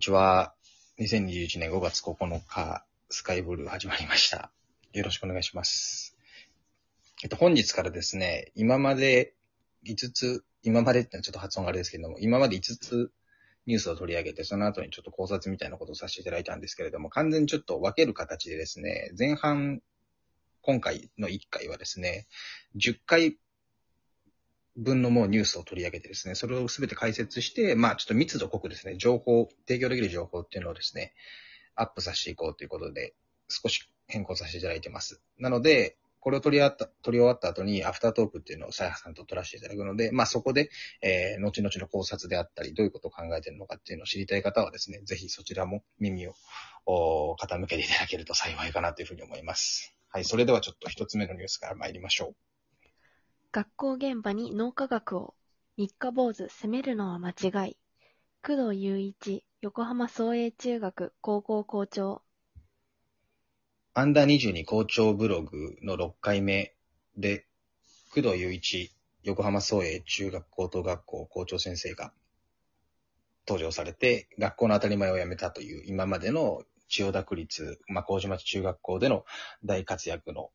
にちは。2021年5月9日、スカイブルー始まりました。よろしくお願いします。えっと、本日からですね、今まで5つ、今までってのはちょっと発音があれですけども、今まで5つニュースを取り上げて、その後にちょっと考察みたいなことをさせていただいたんですけれども、完全にちょっと分ける形でですね、前半、今回の1回はですね、10回分のもうニュースを取り上げてですね、それをすべて解説して、まあちょっと密度濃くですね、情報、提供できる情報っていうのをですね、アップさせていこうということで、少し変更させていただいてます。なので、これを取り終わった、取り終わった後にアフタートークっていうのをサイハさんと取らせていただくので、まあそこで、えー、後々の考察であったり、どういうことを考えてるのかっていうのを知りたい方はですね、ぜひそちらも耳を傾けていただけると幸いかなというふうに思います。はい、それではちょっと一つ目のニュースから参りましょう。学校現場に脳科学を。三日坊主攻めるのは間違い。工藤雄一、横浜創英中学高校校長。アンダー22校長ブログの6回目で、工藤雄一、横浜創英中学高等学校校長先生が登場されて、学校の当たり前をやめたという今までの千代田区立、まあ、麹町中学校での大活躍の、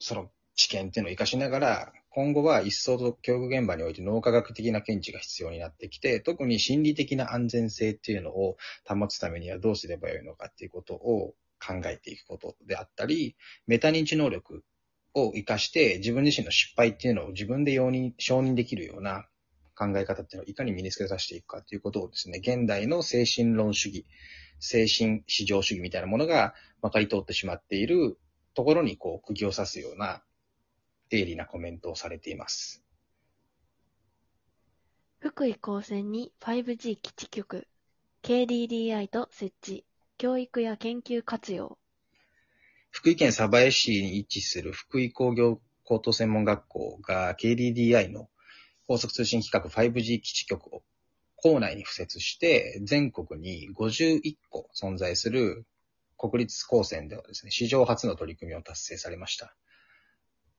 その知見っていうのを活かしながら、今後は一層と教育現場において脳科学的な見地が必要になってきて、特に心理的な安全性っていうのを保つためにはどうすればよいのかっていうことを考えていくことであったり、メタ認知能力を活かして自分自身の失敗っていうのを自分で容認、承認できるような考え方っていうのをいかに身につけさせていくかっていうことをですね、現代の精神論主義、精神至上主義みたいなものが分かり通ってしまっているところにこう釘を刺すような鋭利なコメントをされています。福井高専に 5G 基地局。KDDI と設置。教育や研究活用。福井県鯖江市に位置する福井工業高等専門学校が KDDI の高速通信規格 5G 基地局を校内に付設して、全国に51個存在する国立高専ではですね、史上初の取り組みを達成されました。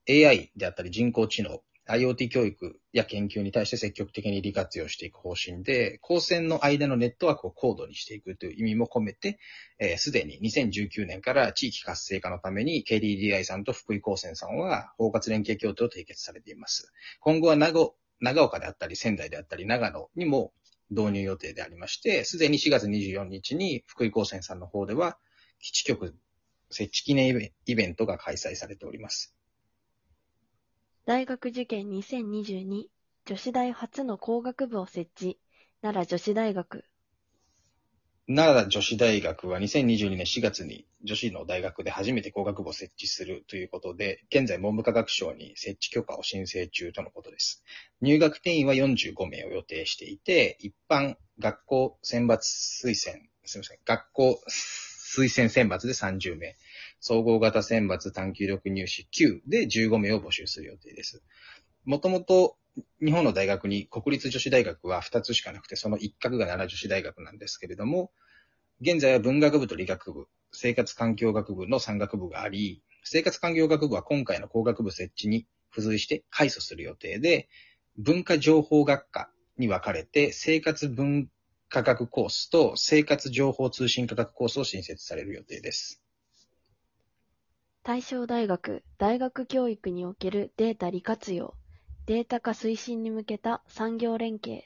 AI であったり人工知能、IoT 教育や研究に対して積極的に利活用していく方針で、高専の間のネットワークを高度にしていくという意味も込めて、えーすでに2019年から地域活性化のために KDDI さんと福井高専さんは包括連携協定を締結されています。今後は長長岡であったり仙台であったり長野にも導入予定でありまして、すでに4月24日に福井高専さんの方では基地局設置記念イベントが開催されております。大学受験2022。女子大初の工学部を設置。奈良女子大学。奈良女子大学は2022年4月に女子の大学で初めて工学部を設置するということで、現在文部科学省に設置許可を申請中とのことです。入学定員は45名を予定していて、一般学校選抜推薦、すみません、学校推薦選抜で30名、総合型選抜短期力入試9で15名を募集する予定です。もともと日本の大学に国立女子大学は2つしかなくて、その一角が奈良女子大学なんですけれども、現在は文学部と理学部、生活環境学部の3学部があり、生活環境学部は今回の工学部設置に付随して改組する予定で、文化情報学科に分かれて、生活文化学コースと生活情報通信科学コースを新設される予定です。大正大学。大学教育におけるデータ利活用。データ化推進に向けた産業連携。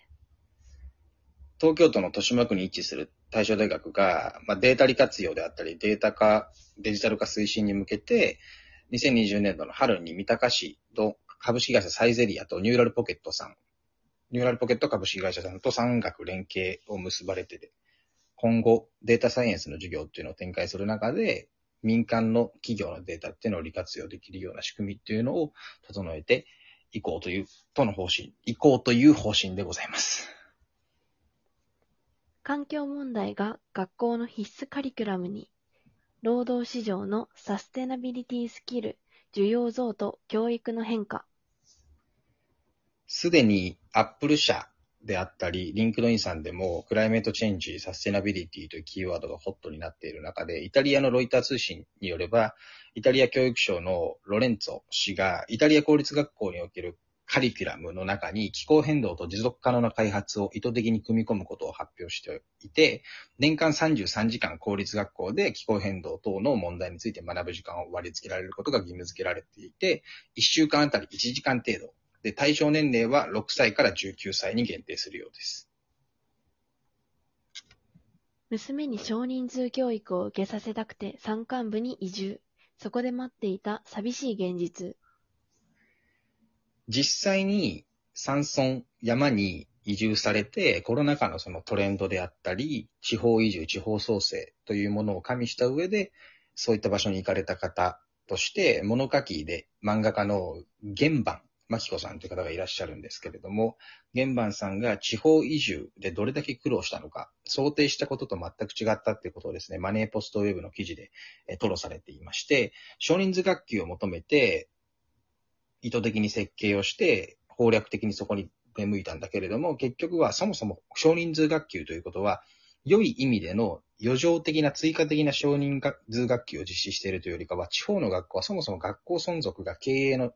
東京都の豊島区に位置する大正大学が、まあ、データ利活用であったり、データ化、デジタル化推進に向けて、2020年度の春に三鷹市と株式会社サイゼリアとニューラルポケットさん、ニューラルポケット株式会社さんと産学連携を結ばれてて、今後データサイエンスの授業っていうのを展開する中で、民間の企業のデータっていうのを利活用できるような仕組みっていうのを整えていこうという、との方針、いこうという方針でございます。環境問題が学校の必須カリキュラムに。労働市場のサステナビリティスキル、需要増と教育の変化。すでにアップル社であったり、リンクドインさんでも、 climate change、サステナビリティというキーワードがホットになっている中で、イタリアのロイター通信によれば、イタリア教育省のロレンツォ氏が、イタリア公立学校におけるカリキュラムの中に気候変動と持続可能な開発を意図的に組み込むことを発表していて、年間33時間公立学校で気候変動等の問題について学ぶ時間を割り付けられることが義務付けられていて、1週間あたり1時間程度。で、対象年齢は6歳から19歳に限定するようです。娘に少人数教育を受けさせたくて山間部に移住。そこで待っていた寂しい現実。実際に山村、山に移住されて、コロナ禍のそのトレンドであったり、地方移住、地方創生というものを加味した上で、そういった場所に行かれた方として、物書きで漫画家の原版、マキコさんという方がいらっしゃるんですけれども、原版さんが地方移住でどれだけ苦労したのか、想定したことと全く違ったっていうことをですね、マネーポストウェブの記事でえ吐露されていまして、少人数学級を求めて、意図的に設計をして、攻略的にそこに出向いたんだけれども、結局はそもそも少人数学級ということは、良い意味での余剰的な追加的な少人数学級を実施しているというよりかは、地方の学校はそもそも学校存続が経営の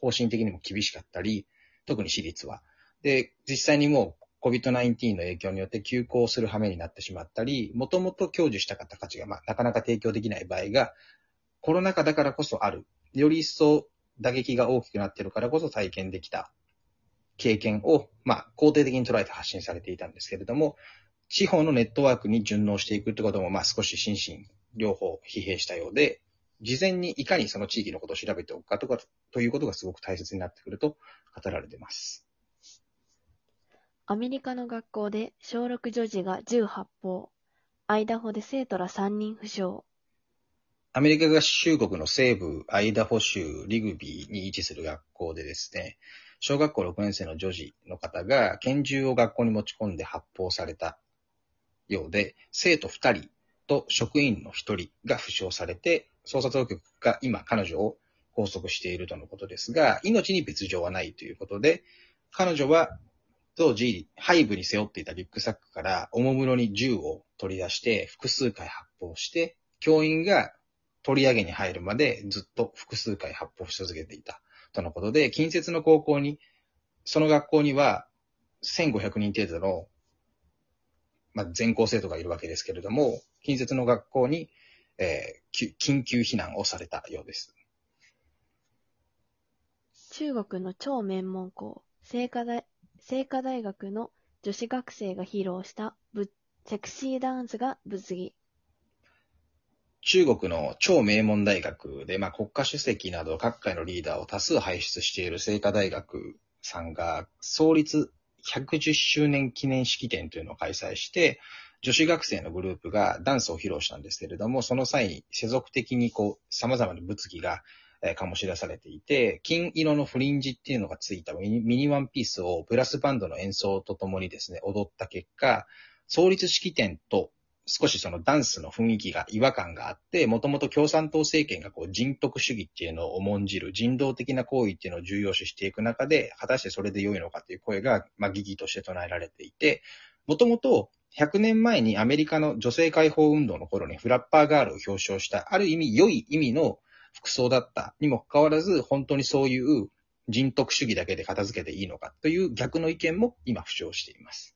方針的にも厳しかったり、特に私立は。で、実際にもう COVID-19 の影響によって休校する羽目になってしまったり、もともと享受した方たちが、まあ、なかなか提供できない場合が、コロナ禍だからこそある。より一層打撃が大きくなってるからこそ体験できた経験を、まあ、肯定的に捉えて発信されていたんですけれども、地方のネットワークに順応していくってことも、まあ、少し心身両方疲弊したようで、事前にいかにその地域のことを調べておくかとか、ということがすごく大切になってくると語られています。アメリカの学校で小6女児が銃発砲。アイダホで生徒ら3人負傷。アメリカ合衆国の西部アイダホ州リグビーに位置する学校でですね、小学校6年生の女児の方が拳銃を学校に持ち込んで発砲されたようで、生徒2人と職員の1人が負傷されて、捜査当局が今彼女を拘束しているとのことですが、命に別状はないということで、彼女は当時背部に背負っていたリュックサックからおもむろに銃を取り出して複数回発砲して、教員が取り上げに入るまでずっと複数回発砲し続けていたとのことで、近接の高校に、その学校には1500人程度の、まあ、全校生徒がいるわけですけれども、近接の学校に、えー緊急避難をされたようです。中国の超名門校、清華大清華大学の女子学生が披露したぶセクシーダンスが物議。中国の超名門大学で、まあ、国家主席など各界のリーダーを多数輩出している清華大学さんが、創立110周年記念式典というのを開催して、女子学生のグループがダンスを披露したんですけれども、その際に世俗的にこう、様々な物議が、えー醸し出されていて、金色のフリンジっていうのがついたミニミニワンピースをブラスバンドの演奏とともにですね、踊った結果、創立式典と少しそのダンスの雰囲気が違和感があって、もともと共産党政権がこう人徳主義っていうのを重んじる人道的な行為っていうのを重要視していく中で、果たしてそれで良いのかっていう声が、まあ、疑義として唱えられていて、もともと100年前にアメリカの女性解放運動の頃にフラッパーガールを表彰した、ある意味良い意味の服装だったにもかかわらず、本当にそういう人徳主義だけで片付けていいのかという逆の意見も今浮上しています。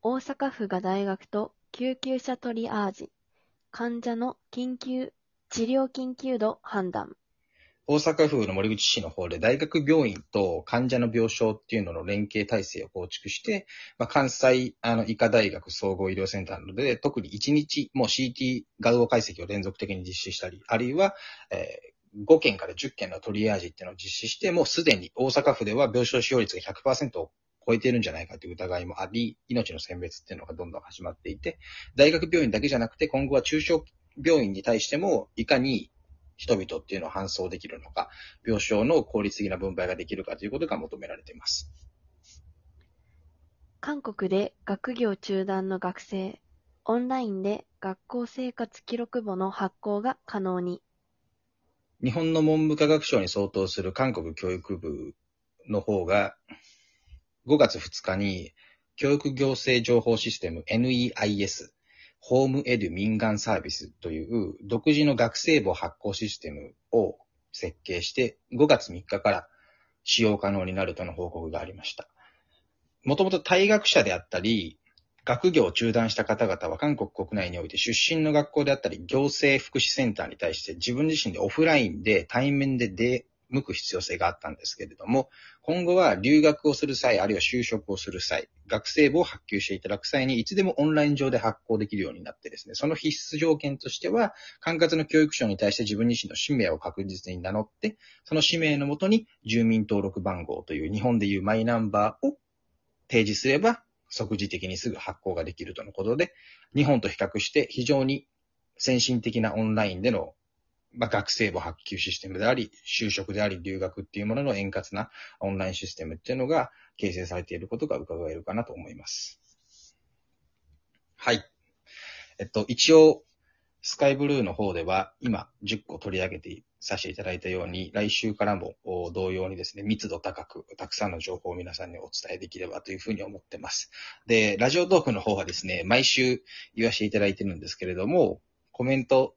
大阪府が大学と救急車トリアージ。患者の緊急、治療緊急度判断。大阪府の森口市の方で大学病院と患者の病床っていうのの連携体制を構築して、まあ、関西あの医科大学総合医療センターなどで特に1日もう CT 画像解析を連続的に実施したり、あるいは、えー5件から10件のトリアージっていうのを実施して、もうすでに大阪府では病床使用率が100%を超えているんじゃないかという疑いもあり、命の選別っていうのがどんどん始まっていて、大学病院だけじゃなくて今後は中小病院に対してもいかに人々っていうのを搬送できるのか、病床の効率的な分配ができるかということが求められています。韓国で学業中断の学生。オンラインで学校生活記録簿の発行が可能に。日本の文部科学省に相当する韓国教育部の方が、5月2日に教育行政情報システム NEIS、ホームエデュ民間サービスという独自の学生簿発行システムを設計して、5月3日から使用可能になるとの報告がありました。もともと退学者であったり、学業を中断した方々は韓国国内において出身の学校であったり、行政福祉センターに対して自分自身でオフラインで対面で向く必要性があったんですけれども、今後は留学をする際、あるいは就職をする際、学生簿を発給していただく際に、いつでもオンライン上で発行できるようになってですね、その必須条件としては、管轄の教育省に対して自分自身の氏名を確実に名乗って、その氏名のもとに住民登録番号という日本でいうマイナンバーを提示すれば、即時的にすぐ発行ができるとのことで、日本と比較して非常に先進的なオンラインでの、まあ、学生簿発給システムであり、就職であり、留学っていうものの円滑なオンラインシステムっていうのが形成されていることが伺えるかなと思います。はい。えっと、一応、スカイブルーの方では、今、10個取り上げてさせていただいたように、来週からも同様にですね、密度高く、たくさんの情報を皆さんにお伝えできればというふうに思ってます。で、ラジオトークの方はですね、毎週言わせていただいてるんですけれども、コメント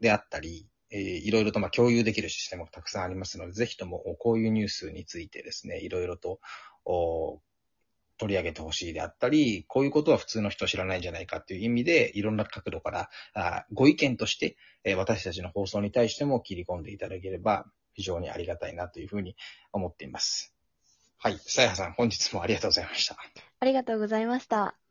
であったり、えーいろいろとまあ共有できるシステムがたくさんありますので、ぜひともこういうニュースについてですね、いろいろと取り上げてほしいであったり、こういうことは普通の人知らないんじゃないかっていう意味で、いろんな角度からあご意見として、えー私たちの放送に対しても切り込んでいただければ非常にありがたいなというふうに思っています。はい。さやはさん、本日もありがとうございました。ありがとうございました。